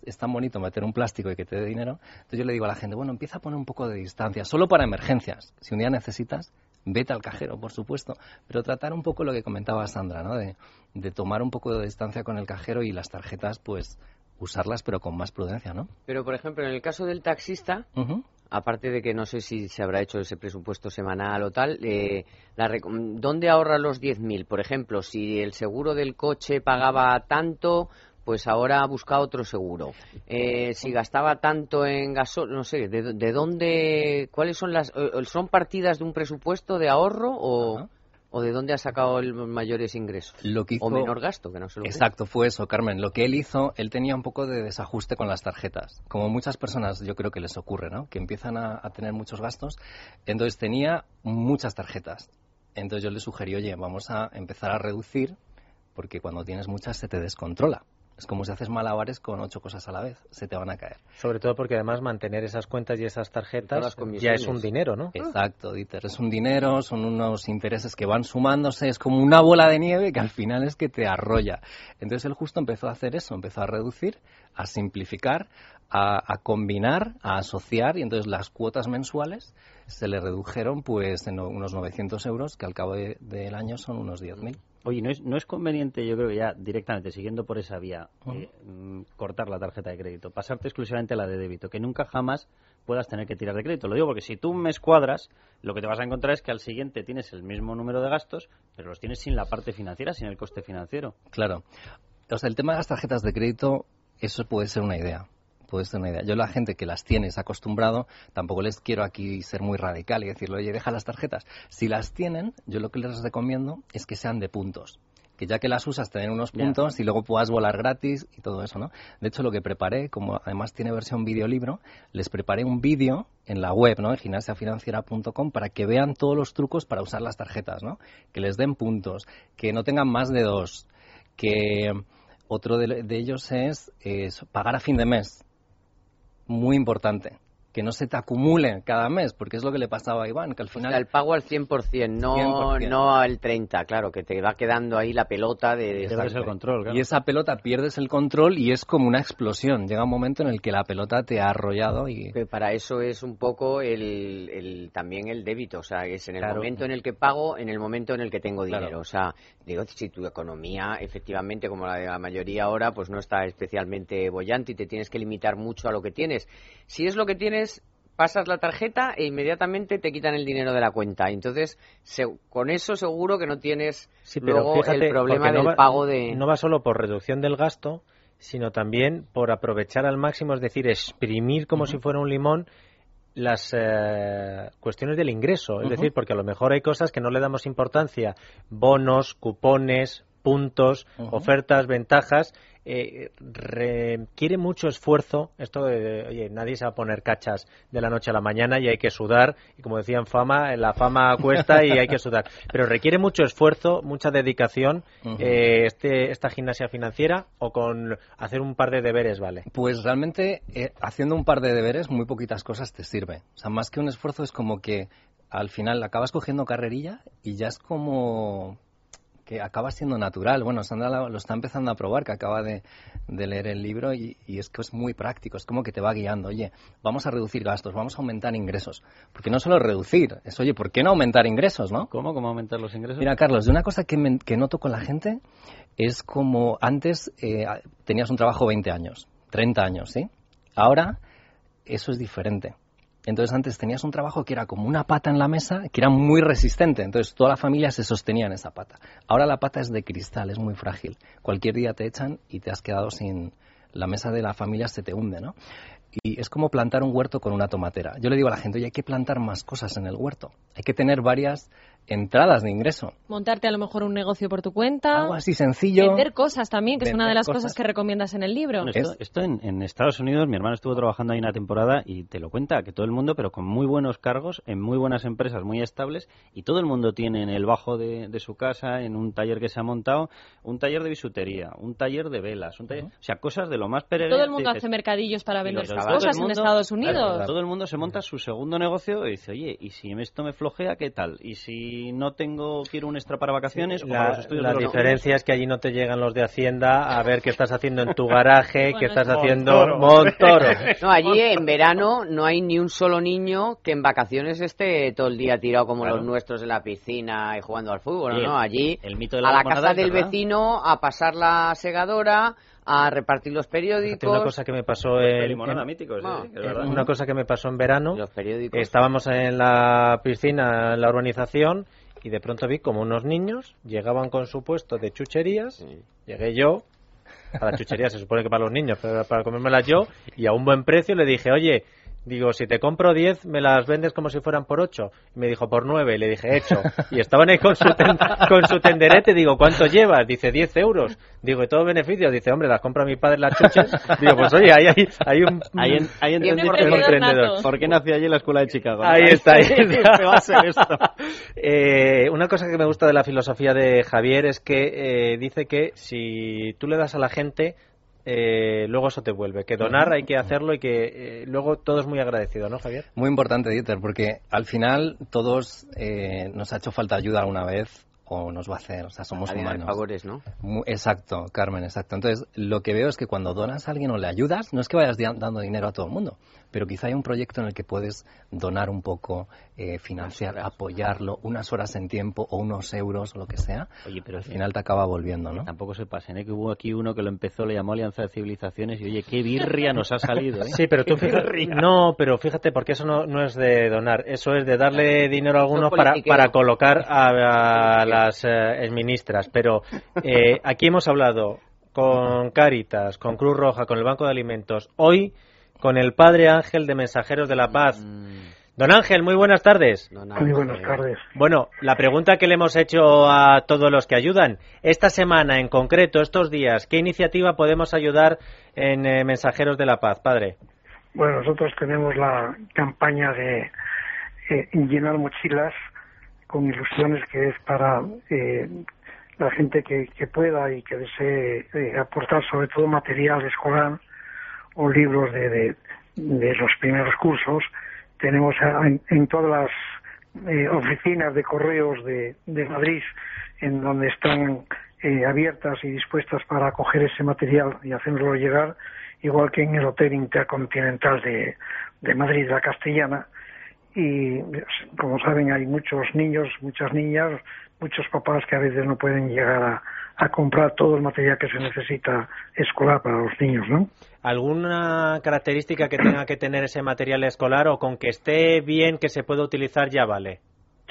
Es, tan bonito meter un plástico y que te dé dinero. Entonces yo le digo a la gente, bueno, empieza a poner un poco de distancia, solo para emergencias. Si un día necesitas, vete al cajero, por supuesto, pero tratar un poco lo que comentaba Sandra, ¿no? De, de tomar un poco de distancia con el cajero y las tarjetas, pues usarlas pero con más prudencia, ¿no? Pero, por ejemplo, en el caso del taxista. Aparte de que no sé si se habrá hecho ese presupuesto semanal o tal, eh, ¿dónde ahorra los 10.000? Por ejemplo, si el seguro del coche pagaba tanto, pues ahora busca otro seguro. Eh, si gastaba tanto en gasol, no sé, ¿de, de dónde, cuáles son las, eh, son partidas de un presupuesto de ahorro o, o de dónde ha sacado el mayores ingresos? Lo que hizo... O menor gasto, que no se lo Exacto, fue eso, Carmen. Lo que él hizo, él tenía un poco de desajuste con las tarjetas. Como muchas personas yo creo que les ocurre, ¿no? Que empiezan a, a tener muchos gastos. Entonces tenía muchas tarjetas. Entonces yo le sugerí, oye, vamos a empezar a reducir porque cuando tienes muchas se te descontrola. Es como si haces malabares con ocho cosas a la vez, se te van a caer. Sobre todo porque además mantener esas cuentas y esas tarjetas ya es un dinero, ¿no? Exacto, Dieter. Es un dinero, son unos intereses que van sumándose, es como una bola de nieve que al final es que te arrolla. Entonces él justo empezó a hacer eso, empezó a reducir, a simplificar, a, a combinar, a asociar y entonces las cuotas mensuales se le redujeron pues en unos 900 euros que al cabo de- del año son unos 10.000. Oye, ¿no es, no es conveniente, yo creo que ya directamente, siguiendo por esa vía, Ujú. eh, mm, cortar la tarjeta de crédito, pasarte exclusivamente a la de débito, que nunca jamás puedas tener que tirar de crédito? Lo digo porque si tú un mes cuadras, lo que te vas a encontrar es que al siguiente tienes el mismo número de gastos, pero los tienes sin la parte financiera, sin el coste financiero. Claro. O sea, el tema de las tarjetas de crédito, eso puede ser una idea. Puede ser una idea. Yo la gente que las tiene, ha acostumbrado, tampoco les quiero aquí ser muy radical y decirle, oye, deja las tarjetas. Si las tienen, yo lo que les recomiendo es que sean de puntos. Que ya que las usas, tener unos puntos y luego puedas volar gratis y todo eso, ¿no? De hecho, lo que preparé, como además tiene versión videolibro, les preparé un vídeo en la web, ¿no? En gimnasiafinanciera.com para que vean todos los trucos para usar las tarjetas, ¿no? Que les den puntos, que no tengan más de dos, que otro de, de ellos es, es pagar a fin de mes. Muy importante. Que no se te acumule cada mes, porque es lo que le pasaba a Iván, que al O final... sea, el pago al 100%, no, 100%. no al 30%, claro, que te va quedando ahí la pelota de... de Debes el control, claro. Y esa pelota pierdes el control y es como una explosión. Llega un momento en el que la pelota te ha arrollado y... Que para eso es un poco el, el- también el débito, o sea, es en el Claro. momento en el que pago, en el momento en el que tengo Claro. dinero. O sea, digo, si tu economía, efectivamente, como la de la mayoría ahora, pues no está especialmente bollante y te tienes que limitar mucho a lo que tienes. Si es lo que tienes, pasas la tarjeta e inmediatamente te quitan el dinero de la cuenta. Entonces, se- con eso seguro que no tienes Sí, pero luego fíjate, el problema no del va- pago de... No va solo por reducción del gasto, sino también por aprovechar al máximo, es decir, exprimir como si fuera un limón las eh, cuestiones del ingreso. Es decir, porque a lo mejor hay cosas que no le damos importancia, bonos, cupones, puntos, ofertas, ventajas. Eh, requiere mucho esfuerzo esto de, oye, nadie se va a poner cachas de la noche a la mañana y hay que sudar. Y como decían Fama, la fama cuesta y hay que sudar. Pero requiere mucho esfuerzo, mucha dedicación eh, este, esta gimnasia financiera o con hacer un par de deberes, ¿vale? Pues realmente eh, haciendo un par de deberes muy poquitas cosas te sirve. O sea, más que un esfuerzo es como que al final acabas cogiendo carrerilla y ya es como que acaba siendo natural. Bueno, Sandra lo está empezando a probar, que acaba de, leer el libro y, es que es muy práctico, es como que te va guiando. Oye, vamos a reducir gastos, vamos a aumentar ingresos. Porque no solo reducir, es, oye, ¿por qué no aumentar ingresos, no? ¿Cómo? ¿Cómo aumentar los ingresos? Mira, Carlos, de una cosa que, que noto con la gente es como antes eh, tenías un trabajo 20 años, 30 años, ¿sí? Ahora eso es diferente. Entonces antes tenías un trabajo que era como una pata en la mesa, que era muy resistente. Entonces toda la familia se sostenía en esa pata. Ahora la pata es de cristal, es muy frágil. Cualquier día te echan y te has quedado sin... La mesa de la familia se te hunde, ¿no? Y es como plantar un huerto con una tomatera. Yo le digo a la gente, oye, hay que plantar más cosas en el huerto. Hay que tener varias entradas de ingreso. Montarte a lo mejor un negocio por tu cuenta. Algo así sencillo. Vender cosas también, que es una de las cosas. que recomiendas en el libro. esto, en, Estados Unidos, mi hermano estuvo trabajando ahí una temporada y te lo cuenta, que todo el mundo, pero con muy buenos cargos, en muy buenas empresas, muy estables, y todo el mundo tiene en el bajo de, su casa, en un taller que se ha montado, un taller de bisutería, un taller de velas, un taller, o sea, cosas de lo más peregrino. Todo el mundo hace mercadillos para vender sus cosas en Estados Unidos. todo el mundo se monta su segundo negocio y dice, oye, ¿y si esto me flojea, qué tal? ¿Y si no tengo, quiero un extra para vacaciones? la, diferencia es que allí no te llegan los de Hacienda a ver qué estás haciendo en tu garaje, qué estás haciendo Montoro. No, allí en verano no hay ni un solo niño que en vacaciones esté todo el día tirado como los nuestros en la piscina y jugando al fútbol, ¿no? Allí el mito a la casa del vecino a pasar la segadora a repartir los periódicos. una cosa que me pasó en, una cosa que me pasó en verano. Estábamos en la piscina en la urbanización y de pronto vi como unos niños llegaban con su puesto de chucherías. Llegué yo a la chuchería se supone que para los niños, pero para comérmelas yo y a un buen precio le dije, "Oye, Digo, si te compro 10, me las vendes como si fueran por 8. Y me dijo, por 9. Le dije, hecho. Y estaban ahí con su, con su tenderete. Digo, ¿cuánto llevas? Dice, 10 euros. Digo, ¿y todo beneficio? Dice, hombre, las compra mi padre las chuches. Digo, pues oye, ahí hay, hay un... Ahí, ahí entendí por qué, ¿Por qué nació allí en la escuela de Chicago? Ahí está, ahí está. va a ser esto? Eh, una cosa que me gusta de la filosofía de Javier es que eh, dice que si tú le das a la gente eh, luego eso te vuelve. Que donar hay que hacerlo y que eh, luego todo es muy agradecido, ¿no, Javier? Muy importante, Dieter, porque al final todos eh, nos ha hecho falta ayuda alguna vez o nos va a hacer, o sea, somos humanos. favores, ¿no? exacto, Carmen, exacto. Entonces, lo que veo es que cuando donas a alguien o le ayudas, no es que vayas dando dinero a todo el mundo, pero quizá hay un proyecto en el que puedes donar un poco, eh, financiar, apoyarlo, unas horas en tiempo o unos euros o lo que sea. Oye, pero al final te acaba volviendo, ¿no? Tampoco se pasen, ¿eh? Que hubo aquí uno que lo empezó, le llamó Alianza de Civilizaciones y oye, qué birria nos ha salido, ¿eh? Sí, pero tú fíjate, no, pero fíjate, porque eso no, no es de donar, eso es de darle dinero a algunos para, para colocar a, las eh, ministras. Pero eh, aquí hemos hablado con Cáritas, con Cruz Roja, con el Banco de Alimentos. Hoy con el Padre Ángel de Mensajeros de la Paz. Mm. Don Ángel, muy buenas tardes. Muy buenas tardes. Bueno, la pregunta que le hemos hecho a todos los que ayudan, esta semana en concreto, estos días, ¿qué iniciativa podemos ayudar en eh, Mensajeros de la Paz, Padre? Bueno, nosotros tenemos la campaña de eh, llenar mochilas con ilusiones que es para eh, la gente que, pueda y que desee aportar sobre todo material escolar o libros de, de, los primeros cursos. Tenemos en, todas las eh, oficinas de correos de, de Madrid, en donde están eh, abiertas y dispuestas para acoger ese material y hacerlo llegar, igual que en el Hotel Intercontinental de, de Madrid, la Castellana. Y como saben, hay muchos niños, muchas niñas, muchos papás que a veces no pueden llegar a, a comprar todo el material que se necesita escolar para los niños, ¿no? ¿Alguna característica que tenga que tener ese material escolar o con que esté bien, que se pueda utilizar ya vale?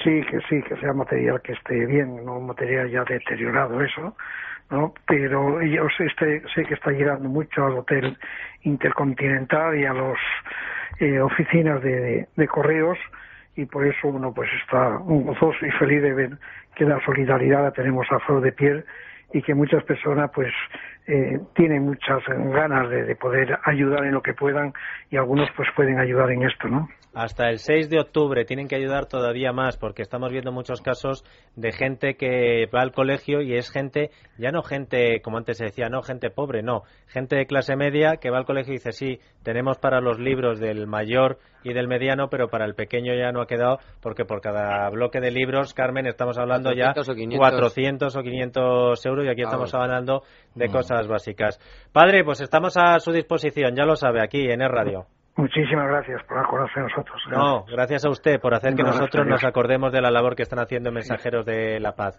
Sí, que sí, que sea material que esté bien, no material ya deteriorado, eso, ¿no? Pero yo sé, este, sé que está llegando mucho al Hotel Intercontinental y a las eh, oficinas de, de, correos y por eso uno pues está gozoso y feliz de ver que la solidaridad la tenemos a flor de piel y que muchas personas pues eh, tienen muchas ganas de, de poder ayudar en lo que puedan y algunos pues pueden ayudar en esto, ¿no? hasta el 6 de octubre tienen que ayudar todavía más porque estamos viendo muchos casos de gente que va al colegio y es gente, ya no gente, como antes se decía, no gente pobre, no, gente de clase media que va al colegio y dice, sí, tenemos para los libros del mayor y del mediano, pero para el pequeño ya no ha quedado porque por cada bloque de libros, Carmen, estamos hablando ya 400 o 500 euros y aquí estamos hablando de Mm. Cosas básicas. Padre, pues estamos a su disposición, ya lo sabe, aquí en el radio. Muchísimas gracias por acordarse de nosotros. No, gracias a usted por hacer que No, nosotros gracias. nos acordemos de la labor que están haciendo mensajeros de la paz.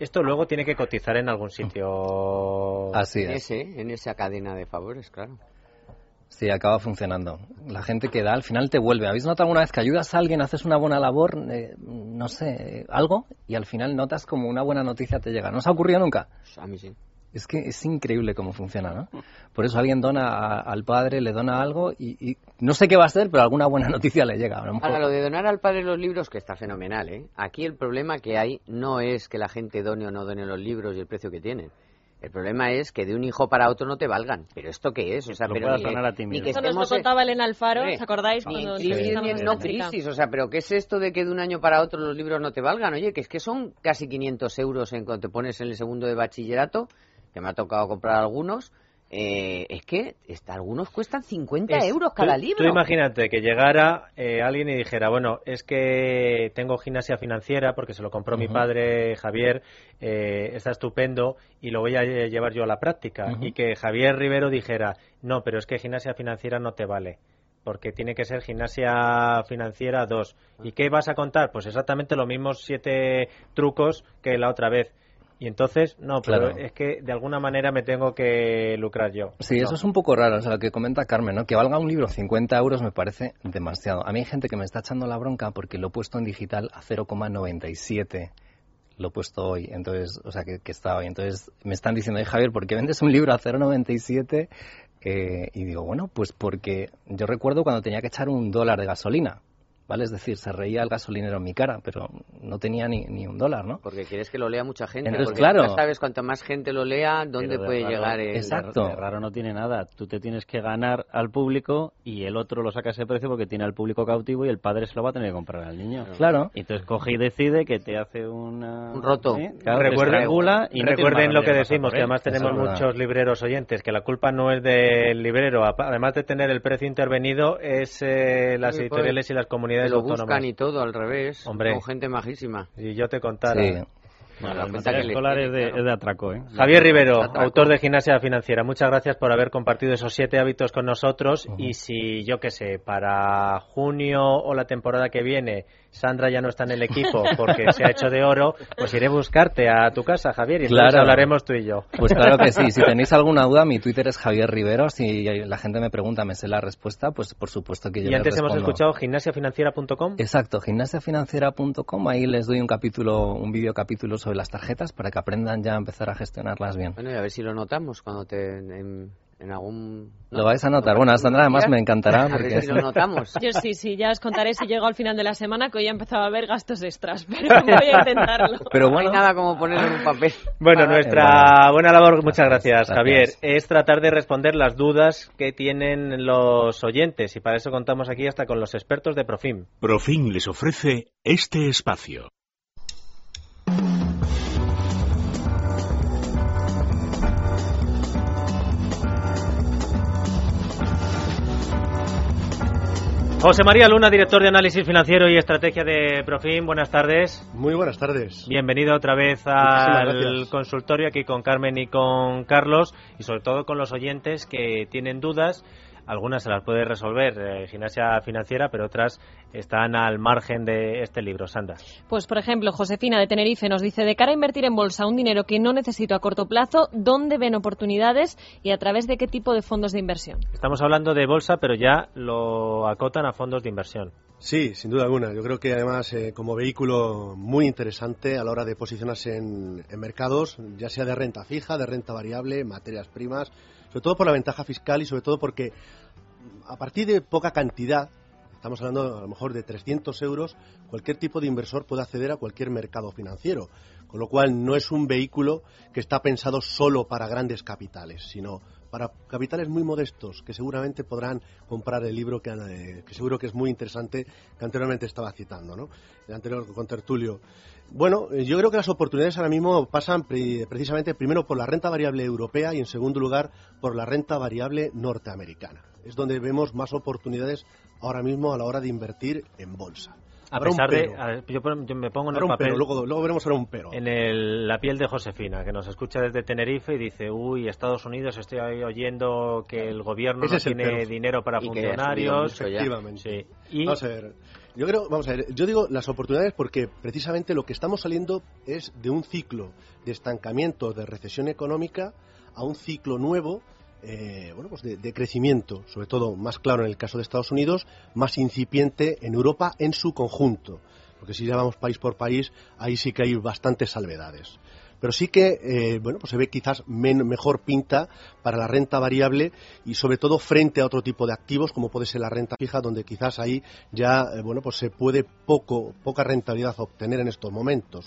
Esto luego tiene que cotizar en algún sitio. Así En, es. ese, en esa cadena de favores, claro. Sí, acaba funcionando. La gente que da al final te vuelve. ¿Habéis notado alguna vez que ayudas a alguien, haces una buena labor, eh, no sé, eh, algo, y al final notas como una buena noticia te llega? ¿No os ha ocurrido nunca? A mí sí. Es que es increíble cómo funciona, ¿no? Por eso alguien dona a- al padre, le dona algo y, y no sé qué va a hacer, pero alguna buena noticia le llega. A lo mejor- Ahora, lo de donar al padre los libros, que está fenomenal, ¿eh? Aquí el problema que hay no es que la gente done o no done los libros y el precio que tienen. El problema es que de un hijo para otro no te valgan. ¿Pero esto qué es? O sea, lo pero puedas ni a ti ni que Eso nos lo contaba Elena Alfaro, ¿os acordáis? Cuando no crisis, o sea, pero ¿qué es esto de que de un año para otro los libros no te valgan? Oye, que es que son casi 500 euros en cuanto te pones en el segundo de bachillerato, que me ha tocado comprar algunos, eh, es que está, algunos cuestan 50 Es- euros cada tú- libro. Tú imagínate que llegara eh, alguien y dijera, bueno, es que tengo gimnasia financiera porque se lo compró mi padre Javier, eh, está estupendo y lo voy a lle- llevar yo a la práctica. Y que Javier Rivero dijera, no, pero es que gimnasia financiera no te vale. Porque tiene que ser gimnasia financiera 2. ¿Y qué vas a contar? Pues exactamente los mismos siete trucos que la otra vez. Y entonces, no, pero Claro. es que de alguna manera me tengo que lucrar yo. Sí, No. eso es un poco raro, o sea, lo que comenta Carmen, ¿no? Que valga un libro 50 euros me parece demasiado. A mí hay gente que me está echando la bronca porque lo he puesto en digital a 0,97. Lo he puesto hoy, entonces, o sea, que, que está hoy. Entonces me están diciendo, "Oye, Javier, ¿por qué vendes un libro a 0,97? Eh, y digo, bueno, pues porque yo recuerdo cuando tenía que echar un dólar de gasolina, ¿vale? Es decir, se reía el gasolinero en mi cara, pero no tenía ni, ni un dólar, ¿no? Porque quieres que lo lea mucha gente. Entonces, porque claro. ya sabes, cuanto más gente lo lea, dónde puede raro- llegar el... Exacto. De raro no tiene nada. Tú te tienes que ganar al público y el otro lo saca a ese precio porque tiene al público cautivo y el padre se lo va a tener que comprar al niño. Claro. Y entonces coge y decide que te hace una... Un roto. ¿eh? Claro, recuerden, y no recuerden lo que decimos, que además tenemos muchos libreros oyentes, que la culpa no es del librero, además de tener el precio intervenido, es eh, las Sí, editoriales y las Te comunidades lo autónomas. buscan y todo al revés. Hombre. Con gente majísima. Y yo te contara. Sí. Bueno, la cuenta que escolar es de, claro. es de atraco, ¿eh? Javier Rivero, Atraco. autor de Gimnasia Financiera, muchas gracias por haber compartido esos siete hábitos con nosotros. Y si, yo qué sé, para junio o la temporada que viene, Sandra ya no está en el equipo porque se ha hecho de oro, pues iré a buscarte a tu casa, Javier, y Claro. hablaremos tú y yo. Pues claro que sí. Si tenéis alguna duda, mi Twitter es Javier Rivero. Si la gente me pregunta, me sé la respuesta, pues por supuesto que yo Y les antes hemos escuchado gimnasiafinanciera.com. Exacto, gimnasiafinanciera.com. Ahí les doy un capítulo, un vídeo capítulo sobre las tarjetas para que aprendan ya a empezar a gestionarlas bien. Bueno, y a ver si lo notamos cuando te... En, en algún... Lo vais a notar. Bueno, a Sandra además me encantará A ver porque si lo notamos. Yo sí, sí, ya os contaré si llego al final de la semana que hoy he empezado a ver gastos extras, pero voy a intentarlo. Pero No bueno, hay nada como ponerlo en un papel. Bueno, Para- nuestra buena labor, muchas gracias, Gracias. Javier, es tratar de responder las dudas que tienen los oyentes y para eso contamos aquí hasta con los expertos de Profim. Profim les ofrece este espacio. José María Luna, director de análisis financiero y estrategia de Profim, buenas tardes. Muy buenas tardes. Bienvenido otra vez al consultorio aquí con Carmen y con Carlos y sobre todo con los oyentes que tienen dudas. Algunas se las puede resolver eh, Gimnasia Financiera, pero otras están al margen de este libro. Sandra. Pues, por ejemplo, Josefina de Tenerife nos dice, de cara a invertir en bolsa un dinero que no necesito a corto plazo, ¿dónde ven oportunidades y a través de qué tipo de fondos de inversión? Estamos hablando de bolsa, pero ya lo acotan a fondos de inversión. Sí, sin duda alguna. Yo creo que además eh, como vehículo muy interesante a la hora de posicionarse en, en mercados, ya sea de renta fija, de renta variable, materias primas, sobre todo por la ventaja fiscal y sobre todo porque a partir de poca cantidad estamos hablando a lo mejor de 300 euros, cualquier tipo de inversor puede acceder a cualquier mercado financiero, con lo cual no es un vehículo que está pensado solo para grandes capitales, sino para capitales muy modestos que seguramente podrán comprar el libro que, eh, que seguro que es muy interesante que anteriormente estaba citando, ¿no? El anterior con Tertulio. Bueno, eh, yo creo que las oportunidades ahora mismo pasan pre- precisamente primero por la renta variable europea y en segundo lugar por la renta variable norteamericana. Es donde vemos más oportunidades ahora mismo a la hora de invertir en bolsa. A Habrá un pesar de. a yo, me pongo en el un papel. pero, luego, luego veremos ahora un pero. En el- la piel de Josefina, que nos escucha desde Tenerife y dice, uy, Estados Unidos, estoy ahí oyendo que el gobierno Ese no es el tiene pero. dinero para Y funcionarios. mucho ya. Efectivamente. Sí. Y Vamos a ver. Yo creo, vamos a ver, yo digo las oportunidades porque precisamente lo que estamos saliendo es de un ciclo de estancamiento, de recesión económica, a un ciclo nuevo, eh, bueno, pues de, de crecimiento, sobre todo más claro en el caso de Estados Unidos, más incipiente en Europa en su conjunto. Porque si ya vamos país por país, ahí sí que hay bastantes salvedades pero sí que eh, bueno pues se ve quizás mejor pinta para la renta variable y sobre todo frente a otro tipo de activos como puede ser la renta fija donde quizás ahí ya eh, bueno pues se puede poco poca rentabilidad obtener en estos momentos.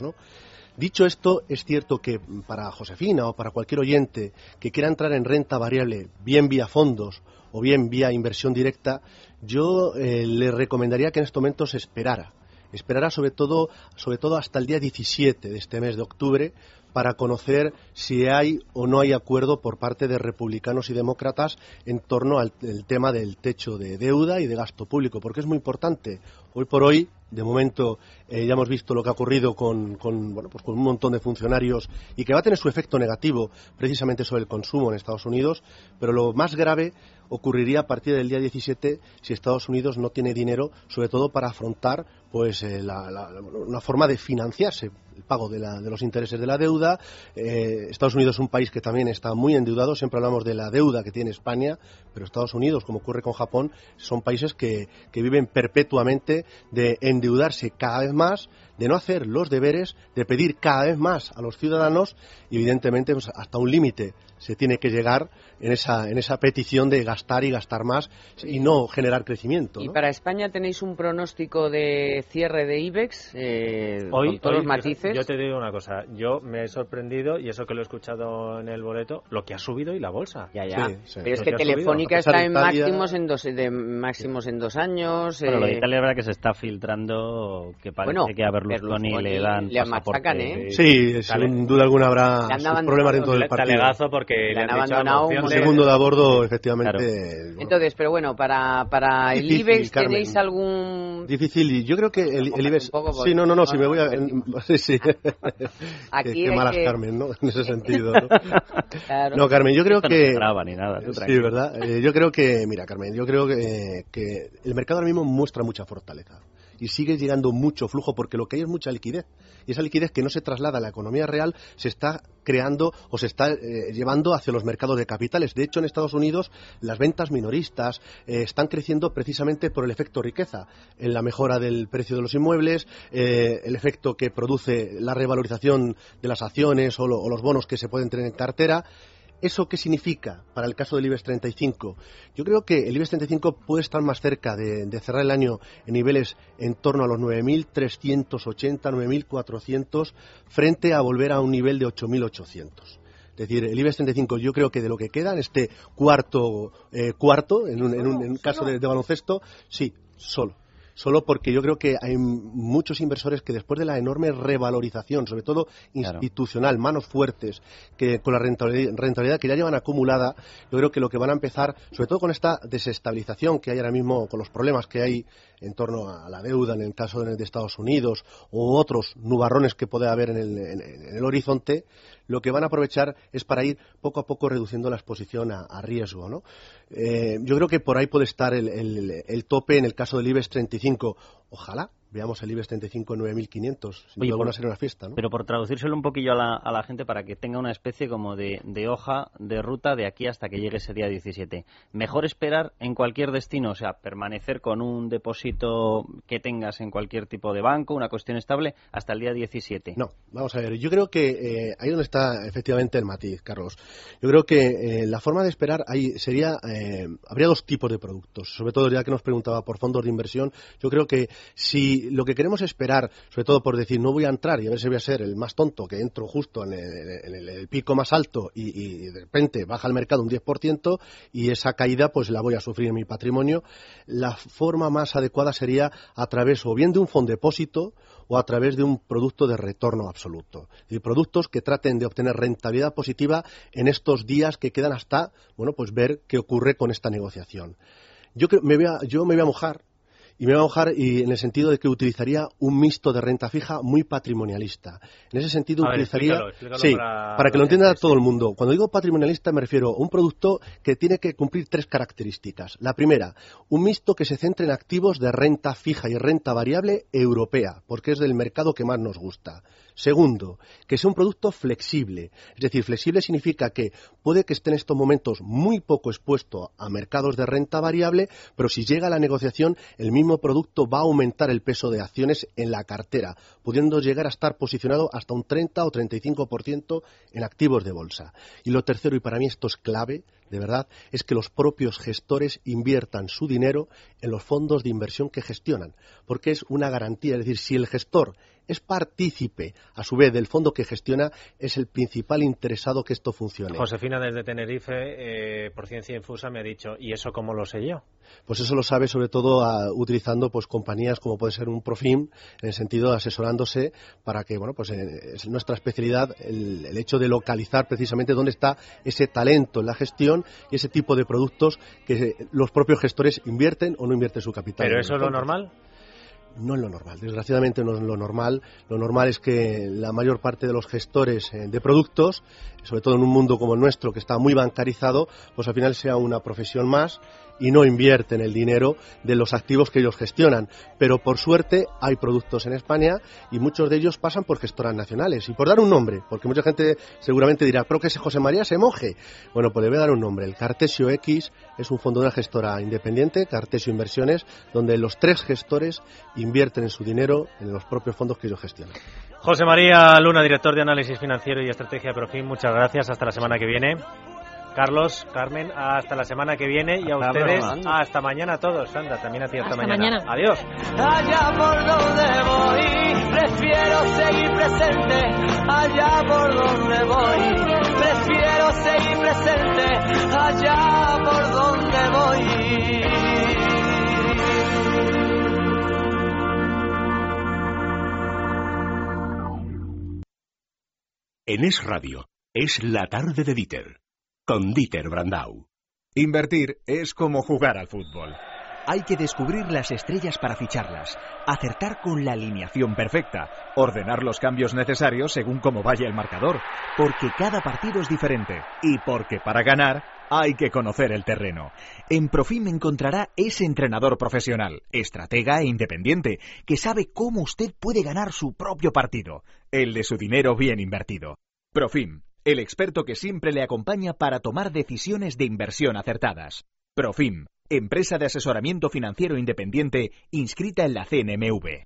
Dicho esto, es cierto que para Josefina o para cualquier oyente que quiera entrar en renta variable, bien vía fondos o bien vía inversión directa, yo eh, le recomendaría que en estos momentos esperara. Esperará sobre todo, sobre todo hasta el día 17 de este mes de octubre para conocer si hay o no hay acuerdo por parte de republicanos y demócratas en torno al tema del techo de deuda y de gasto público, porque es muy importante. Hoy por hoy, de momento, eh, ya hemos visto lo que ha ocurrido con, bueno, pues con un montón de funcionarios y que va a tener su efecto negativo precisamente sobre el consumo en Estados Unidos, pero lo más grave ocurriría a partir del día 17 si Estados Unidos no tiene dinero, sobre todo para afrontar pues eh, la- la- una forma de financiarse el pago de, la- de los intereses de la deuda. Eh, Estados Unidos es un país que también está muy endeudado. Siempre hablamos de la deuda que tiene España, pero Estados Unidos, como ocurre con Japón, son países que, que viven perpetuamente de endeudarse cada vez más, de no hacer los deberes, de pedir cada vez más a los ciudadanos y, evidentemente, pues, hasta un límite se tiene que llegar en esa, en esa petición de gastar y gastar más y no generar crecimiento. ¿Y para España tenéis un pronóstico de cierre de IBEX eh, Hoy, con todos hoy, los matices? Yo te digo una cosa, yo me he sorprendido, y eso que lo he escuchado en el boleto, lo que ha subido y la bolsa. Ya, ya. Sí, sí. Pero es que. Telefónica está en Italia- máximos en dos, de máximos en dos años. Bueno, lo de eh, Italia es verdad que se está filtrando que parece Bueno, que a Berlusconi, Berlusconi le dan le machacan, ¿eh? Sí, sin duda alguna habrá sus problemas dentro del partido. Talegazo porque Le le han han abandonado un segundo de a bordo, efectivamente. bueno, Entonces, pero bueno, para, para el Difícil, IBEX Carmen. tenéis algún... Difícil, yo creo que el, el IBEX. sí, no, no, no, no si me voy a. Sí, sí. Aquí qué, qué malas que- Carmen, ¿no? En ese sentido. ¿no? Claro. No, Carmen, yo creo Esto no que. se traba ni nada, tú sí. ¿verdad? Eh, yo creo que, mira, Carmen, yo creo que, que el mercado ahora mismo muestra mucha fortaleza y sigue llegando mucho flujo porque lo que hay es mucha liquidez. Y esa liquidez que no se traslada a la economía real se está creando o se está eh, llevando hacia los mercados de capitales. De hecho, en Estados Unidos las ventas minoristas eh, están creciendo precisamente por el efecto riqueza, en la mejora del precio de los inmuebles, eh, el efecto que produce la revalorización de las acciones o, lo- o los bonos que se pueden tener en cartera. ¿Eso qué significa para el caso del IBEX 35? Yo creo que el IBEX 35 puede estar más cerca de, de cerrar el año en niveles en torno a los 9.380, 9.400, frente a volver a un nivel de 8.800. Es decir, el IBEX 35 yo creo que de lo que queda en este cuarto, eh, cuarto en un, en un- en un caso de, de baloncesto, sí, solo solo porque yo creo que hay muchos inversores que después de la enorme revalorización, sobre todo institucional, manos fuertes, que con la rentabilidad, rentabilidad que ya llevan acumulada, yo creo que lo que van a empezar, sobre todo con esta desestabilización que hay ahora mismo, con los problemas que hay en torno a la deuda en el caso de, Estados Unidos o otros nubarrones que puede haber en el, en- el horizonte, lo que van a aprovechar es para ir poco a poco reduciendo la exposición a, riesgo. ¿no? Eh, yo creo que por ahí puede estar el tope en el caso del IBEX 35. Ojalá veamos el IBEX 35 en 9.500. Sin Oye, duda por- sería una fiesta, ¿no? Pero por traducírselo un poquillo a la, a la gente para que tenga una especie como de, de hoja de ruta de aquí hasta que llegue ese día 17. Mejor esperar en cualquier destino, o sea, permanecer con un depósito que tengas en cualquier tipo de banco, una cuestión estable, hasta el día 17. No, vamos a ver. Yo creo que eh, ahí donde está efectivamente el matiz, Carlos. Yo creo que eh, la forma de esperar ahí sería, eh, habría dos tipos de productos. Sobre todo ya que nos preguntaba por fondos de inversión, yo creo que si lo que queremos esperar, sobre todo por decir no voy a entrar y a ver si voy a ser el más tonto que entro justo en el, en el- pico más alto y, y de repente baja el mercado un 10% y esa caída pues la voy a sufrir en mi patrimonio, la forma más adecuada sería a través o bien de un fondo depósito o a través de un producto de retorno absoluto. Decir, productos que traten de obtener rentabilidad positiva en estos días que quedan hasta, bueno, pues ver qué ocurre con esta negociación. Yo, creo, me voy a, yo me voy a mojar y me voy a mojar y en el sentido de que utilizaría un mixto de renta fija muy patrimonialista. En ese sentido A ver, utilizaría explícalo, explícalo sí, para para, que lo entienda todo el mundo. Cuando digo patrimonialista me refiero a un producto que tiene que cumplir tres características. La primera, un mixto que se centre en activos de renta fija y renta variable europea, porque es del mercado que más nos gusta. Segundo, que sea un producto flexible. Es decir, flexible significa que puede que esté en estos momentos muy poco expuesto a mercados de renta variable, pero si llega a la negociación, el mismo producto va a aumentar el peso de acciones en la cartera, pudiendo llegar a estar posicionado hasta un 30 o 35% en activos de bolsa. Y lo tercero, y para mí esto es clave, de verdad, es que los propios gestores inviertan su dinero en los fondos de inversión que gestionan, porque es una garantía. Es decir, si el gestor es partícipe, a su vez, del fondo que gestiona, es el principal interesado que esto funcione. Josefina desde Tenerife, eh, por Ciencia Infusa, me ha dicho, ¿y eso cómo lo sé yo? Pues eso lo sabe sobre todo ah, utilizando pues compañías como puede ser un Profim, en el sentido de asesorándose para que, bueno, pues eh, es nuestra especialidad el, el hecho de localizar precisamente dónde está ese talento en la gestión y ese tipo de productos que los propios gestores invierten o no invierten su capital. ¿Pero eso es lo normal? No es lo normal, desgraciadamente no es lo normal. Lo normal es que la mayor parte de los gestores eh, de productos, sobre todo en un mundo como el nuestro que está muy bancarizado, pues al final sea una profesión más y no invierten el dinero de los activos que ellos gestionan. Pero por suerte hay productos en España y muchos de ellos pasan por gestoras nacionales. Y por dar un nombre, porque mucha gente seguramente dirá, pero que ese José María se moje. Bueno, pues le voy a dar un nombre. El Cartesio X es un fondo de una gestora independiente, Cartesio Inversiones, donde los tres gestores invierten en su dinero en los propios fondos que ellos gestionan. José María Luna, director de análisis financiero y estrategia de Profim, muchas gracias. Hasta la semana que viene. Carlos, Carmen, hasta la semana que viene y a Hasta ustedes mañana. hasta mañana a todos. Anda, también a ti hasta, Hasta mañana. Adiós. Allá por donde voy, prefiero seguir presente. Allá por donde voy, prefiero seguir presente. Allá por donde voy. En Es Radio, es la tarde de Dieter, con Dieter Brandau. Invertir es como jugar al fútbol. Hay que descubrir las estrellas para ficharlas, acertar con la alineación perfecta, Ordenar los cambios necesarios según cómo vaya el marcador. porque cada partido es diferente. Y porque para ganar hay que conocer el terreno. En Profim encontrará ese entrenador profesional, estratega e independiente, que sabe cómo usted puede ganar su propio partido. El de su dinero bien invertido. Profim, el experto que siempre le acompaña para tomar decisiones de inversión acertadas. Profim, empresa de asesoramiento financiero independiente inscrita en la CNMV.